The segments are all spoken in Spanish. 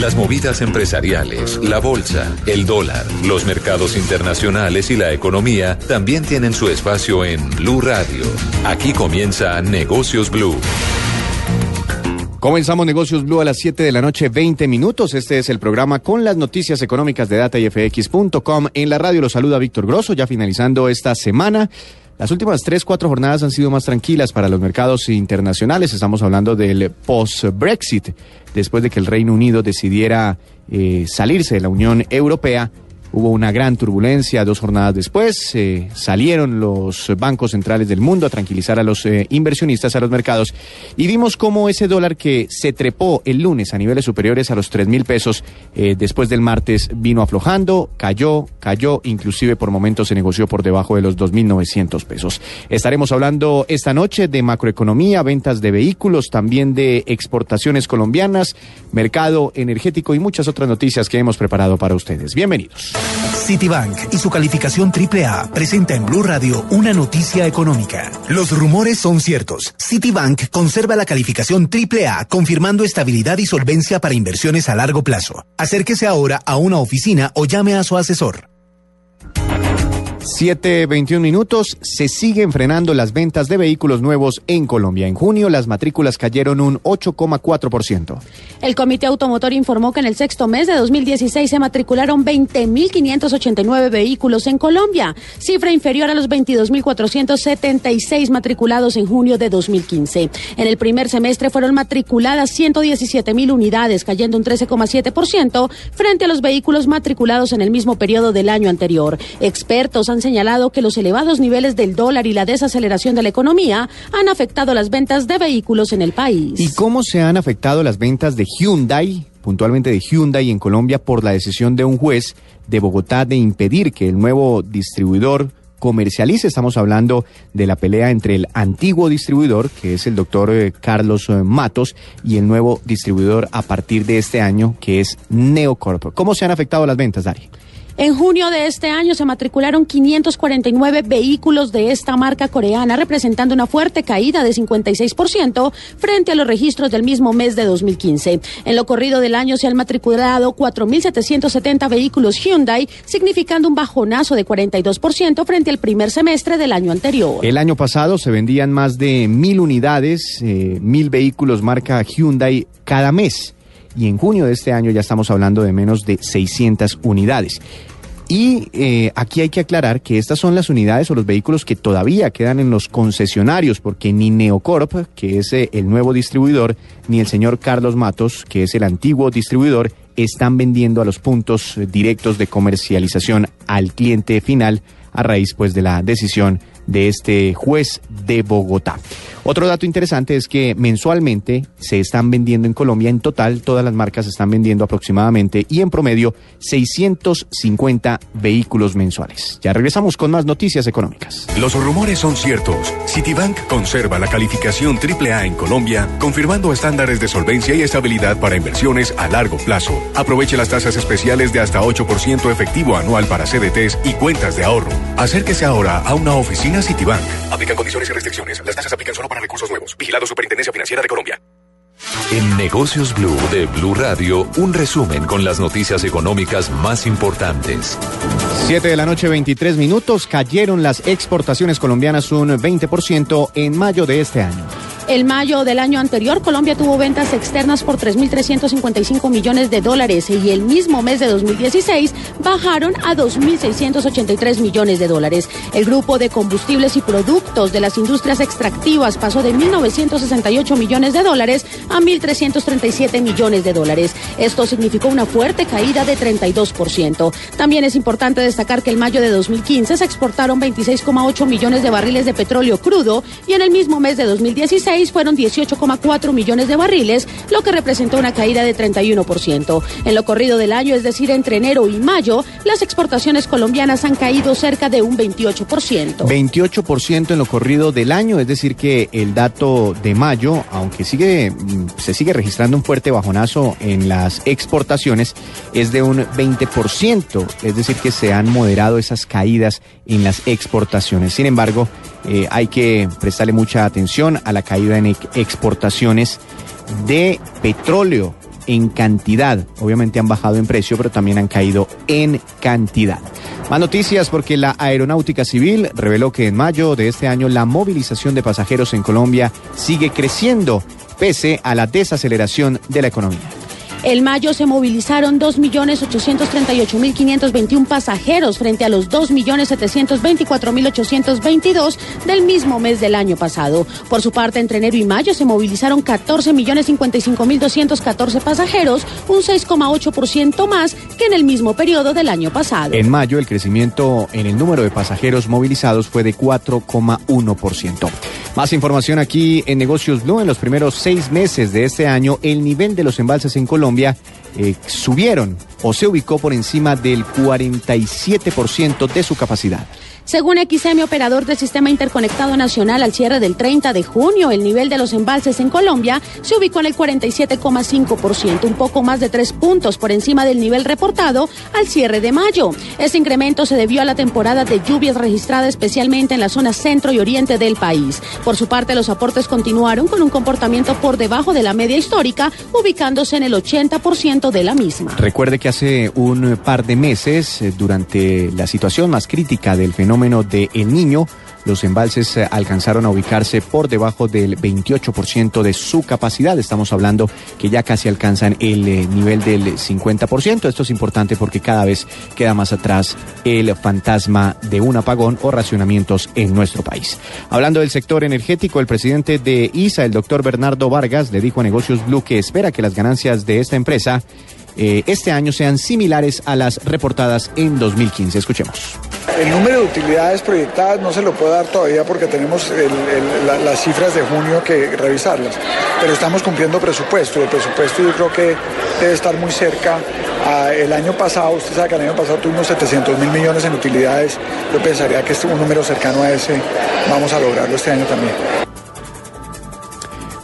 Las movidas empresariales, la bolsa, el dólar, los mercados internacionales y la economía también tienen su espacio en Blue Radio. Aquí comienza Negocios Blue. Comenzamos Negocios Blue a las 7 de la noche, 20 minutos. Este es el programa con las noticias económicas de datayfx.com. En la radio lo saluda Víctor Grosso, ya finalizando esta semana. Las últimas tres, cuatro jornadas han sido más tranquilas para los mercados internacionales. Estamos hablando del post-Brexit, después de que el Reino Unido decidiera eh, salirse de la Unión Europea Hubo una gran turbulencia dos jornadas después. Eh, salieron los bancos centrales del mundo a tranquilizar a los eh, inversionistas, a los mercados. Y vimos cómo ese dólar que se trepó el lunes a niveles superiores a los 3 mil pesos, eh, después del martes vino aflojando, cayó, cayó, inclusive por momentos se negoció por debajo de los 2.900 pesos. Estaremos hablando esta noche de macroeconomía, ventas de vehículos, también de exportaciones colombianas, mercado energético y muchas otras noticias que hemos preparado para ustedes. Bienvenidos. Citibank y su calificación AAA presenta en Blue Radio una noticia económica. Los rumores son ciertos. Citibank conserva la calificación AAA confirmando estabilidad y solvencia para inversiones a largo plazo. Acérquese ahora a una oficina o llame a su asesor. 7.21 minutos. Se siguen frenando las ventas de vehículos nuevos en Colombia. En junio las matrículas cayeron un 8,4%. El Comité Automotor informó que en el sexto mes de 2016 se matricularon 20.589 vehículos en Colombia, cifra inferior a los 22.476 matriculados en junio de 2015. En el primer semestre fueron matriculadas 117.000 unidades, cayendo un 13,7% frente a los vehículos matriculados en el mismo periodo del año anterior. Expertos han señalado que los elevados niveles del dólar y la desaceleración de la economía han afectado las ventas de vehículos en el país. ¿Y cómo se han afectado las ventas de Hyundai, puntualmente de Hyundai en Colombia, por la decisión de un juez de Bogotá de impedir que el nuevo distribuidor comercialice. Estamos hablando de la pelea entre el antiguo distribuidor, que es el doctor eh, Carlos eh, Matos, y el nuevo distribuidor a partir de este año, que es Neocorp. ¿Cómo se han afectado las ventas, Dari? En junio de este año se matricularon 549 vehículos de esta marca coreana, representando una fuerte caída de 56% frente a los registros del mismo mes de 2015. En lo corrido del año se han matriculado 4.770 vehículos Hyundai, significando un bajonazo de 42% frente al primer semestre del año anterior. El año pasado se vendían más de mil unidades, eh, mil vehículos marca Hyundai cada mes y en junio de este año ya estamos hablando de menos de 600 unidades. Y eh, aquí hay que aclarar que estas son las unidades o los vehículos que todavía quedan en los concesionarios, porque ni Neocorp, que es eh, el nuevo distribuidor, ni el señor Carlos Matos, que es el antiguo distribuidor, están vendiendo a los puntos directos de comercialización al cliente final a raíz pues de la decisión de este juez de Bogotá. Otro dato interesante es que mensualmente se están vendiendo en Colombia, en total todas las marcas están vendiendo aproximadamente y en promedio 650 vehículos mensuales. Ya regresamos con más noticias económicas. Los rumores son ciertos. Citibank conserva la calificación AAA en Colombia, confirmando estándares de solvencia y estabilidad para inversiones a largo plazo. Aproveche las tasas especiales de hasta 8% efectivo anual para CDTs y cuentas de ahorro. Acérquese ahora a una oficina Citibank. Aplican condiciones y restricciones. Las tasas aplican solo para recursos nuevos. Vigilado Superintendencia Financiera de Colombia. En Negocios Blue de Blue Radio, un resumen con las noticias económicas más importantes. 7 de la noche, 23 minutos. Cayeron las exportaciones colombianas un 20% en mayo de este año. El mayo del año anterior, Colombia tuvo ventas externas por 3.355 millones de dólares y el mismo mes de 2016 bajaron a 2.683 millones de dólares. El grupo de combustibles y productos de las industrias extractivas pasó de 1.968 millones de dólares a 1.337 millones de dólares. Esto significó una fuerte caída de 32%. También es importante destacar que el mayo de 2015 se exportaron 26,8 millones de barriles de petróleo crudo y en el mismo mes de 2016 fueron 18,4 millones de barriles, lo que representó una caída de 31%. En lo corrido del año, es decir, entre enero y mayo, las exportaciones colombianas han caído cerca de un 28%. 28% en lo corrido del año, es decir, que el dato de mayo, aunque sigue mm, se sigue registrando un fuerte bajonazo en las exportaciones, es de un 20%, es decir, que se han moderado esas caídas en las exportaciones. Sin embargo, eh, hay que prestarle mucha atención a la caída en exportaciones de petróleo en cantidad. Obviamente han bajado en precio, pero también han caído en cantidad. Más noticias porque la Aeronáutica Civil reveló que en mayo de este año la movilización de pasajeros en Colombia sigue creciendo pese a la desaceleración de la economía. En mayo se movilizaron 2.838.521 pasajeros frente a los 2.724.822 del mismo mes del año pasado. Por su parte, entre enero y mayo se movilizaron 14.055.214 pasajeros, un 6,8% más que en el mismo periodo del año pasado. En mayo, el crecimiento en el número de pasajeros movilizados fue de 4,1%. Más información aquí en Negocios Blue. En los primeros seis meses de este año, el nivel de los embalses en Colombia eh, subieron o se ubicó por encima del 47% de su capacidad. Según XM, operador del Sistema Interconectado Nacional, al cierre del 30 de junio, el nivel de los embalses en Colombia se ubicó en el 47,5%, un poco más de tres puntos por encima del nivel reportado al cierre de mayo. Este incremento se debió a la temporada de lluvias registrada especialmente en la zona centro y oriente del país. Por su parte, los aportes continuaron con un comportamiento por debajo de la media histórica, ubicándose en el 80% de la misma. Recuerde que hace un par de meses, eh, durante la situación más crítica del fenómeno, de El Niño, los embalses eh, alcanzaron a ubicarse por debajo del 28% de su capacidad. Estamos hablando que ya casi alcanzan el eh, nivel del 50%. Esto es importante porque cada vez queda más atrás el fantasma de un apagón o racionamientos en nuestro país. Hablando del sector energético, el presidente de ISA, el doctor Bernardo Vargas, le dijo a Negocios Blue que espera que las ganancias de esta empresa eh, este año sean similares a las reportadas en 2015. Escuchemos. El número de utilidades proyectadas no se lo puedo dar todavía porque tenemos las cifras de junio que revisarlas, pero estamos cumpliendo presupuesto el presupuesto yo creo que debe estar muy cerca. el año pasado, usted sabe que el año pasado tuvimos 700 mil millones en utilidades, yo pensaría que es un número cercano a ese vamos a lograrlo este año también.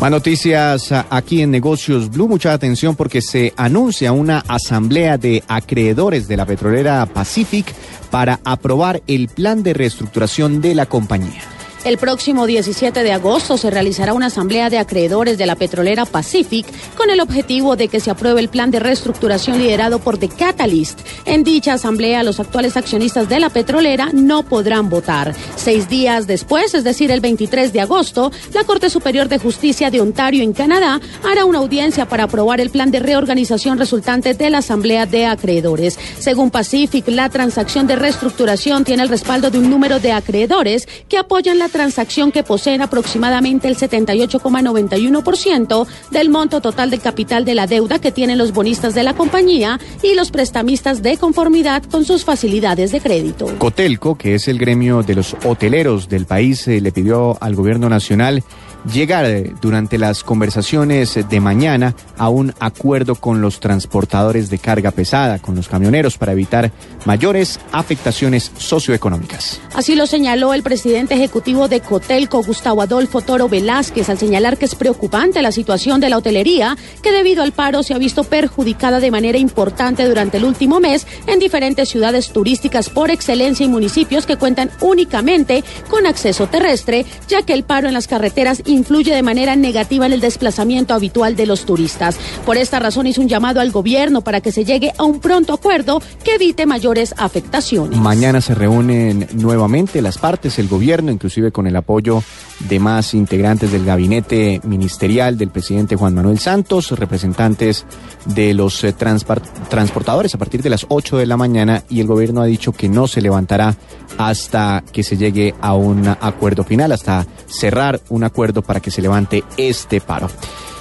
Más noticias aquí en Negocios Blue. Mucha atención porque se anuncia una asamblea de acreedores de la petrolera Pacific para aprobar el plan de reestructuración de la compañía. El próximo 17 de agosto se realizará una asamblea de acreedores de la petrolera Pacific con el objetivo de que se apruebe el plan de reestructuración liderado por The Catalyst. En dicha asamblea, los actuales accionistas de la petrolera no podrán votar. Seis días después, es decir, el 23 de agosto, la Corte Superior de Justicia de Ontario, en Canadá, hará una audiencia para aprobar el plan de reorganización resultante de la asamblea de acreedores. Según Pacific, la transacción de reestructuración tiene el respaldo de un número de acreedores que apoyan la transacción que poseen aproximadamente el 78,91% del monto total de capital de la deuda que tienen los bonistas de la compañía y los prestamistas de conformidad con sus facilidades de crédito. Cotelco, que es el gremio de los hoteleros del país, eh, le pidió al gobierno nacional llegar eh, durante las conversaciones de mañana a un acuerdo con los transportadores de carga pesada, con los camioneros, para evitar mayores afectaciones socioeconómicas. Así lo señaló el presidente ejecutivo de Cotelco, Gustavo Adolfo Toro Velázquez, al señalar que es preocupante la situación de la hotelería, que debido al paro se ha visto perjudicada de manera importante durante el último mes en diferentes ciudades turísticas por excelencia y municipios que cuentan únicamente con acceso terrestre, ya que el paro en las carreteras influye de manera negativa en el desplazamiento habitual de los turistas. Por esta razón hizo un llamado al gobierno para que se llegue a un pronto acuerdo que evite mayores afectaciones. Mañana se reúnen nuevamente las partes, el gobierno, inclusive con el apoyo de más integrantes del gabinete ministerial del presidente Juan Manuel Santos, representantes de los eh, transportadores a partir de las 8 de la mañana y el gobierno ha dicho que no se levantará hasta que se llegue a un acuerdo final, hasta cerrar un acuerdo para que se levante este paro.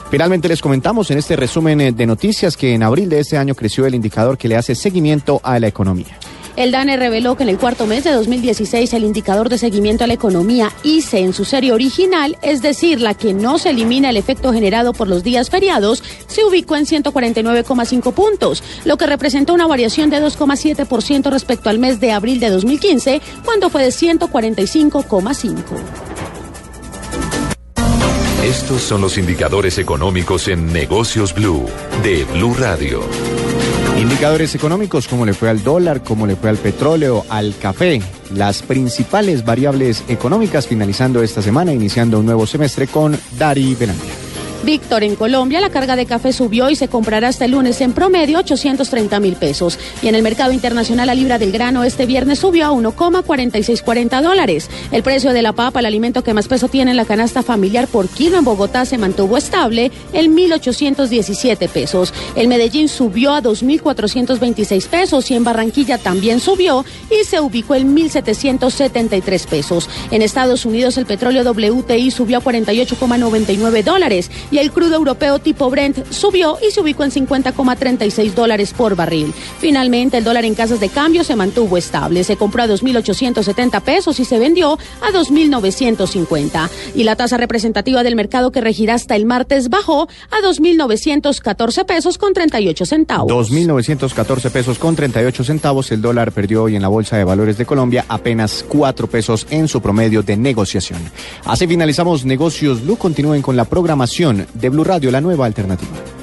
Finalmente les comentamos en este resumen de noticias que en abril de este año creció el indicador que le hace seguimiento a la economía. El DANE reveló que en el cuarto mes de 2016 el indicador de seguimiento a la economía ICE en su serie original, es decir, la que no se elimina el efecto generado por los días feriados, se ubicó en 149,5 puntos, lo que representa una variación de 2,7% respecto al mes de abril de 2015, cuando fue de 145,5. Estos son los indicadores económicos en Negocios Blue de Blue Radio. Indicadores económicos, cómo le fue al dólar, cómo le fue al petróleo, al café, las principales variables económicas finalizando esta semana, iniciando un nuevo semestre con Dari Belandia. Víctor, en Colombia la carga de café subió y se comprará hasta el lunes en promedio 830 mil pesos. Y en el mercado internacional la libra del grano este viernes subió a 1,4640 dólares. El precio de la papa, el alimento que más peso tiene en la canasta familiar por kilo en Bogotá, se mantuvo estable en 1.817 pesos. El Medellín subió a 2.426 pesos y en Barranquilla también subió y se ubicó en 1.773 pesos. En Estados Unidos el petróleo WTI subió a 48,99 dólares y el crudo europeo tipo Brent subió y se ubicó en 50,36 dólares por barril. Finalmente, el dólar en casas de cambio se mantuvo estable. Se compró a 2.870 pesos y se vendió a 2.950. Y la tasa representativa del mercado que regirá hasta el martes bajó a 2.914 pesos con 38 centavos. 2.914 pesos con 38 centavos. El dólar perdió hoy en la Bolsa de Valores de Colombia apenas 4 pesos en su promedio de negociación. Así finalizamos Negocios Blue. Continúen con la programación de Blue Radio, la nueva alternativa.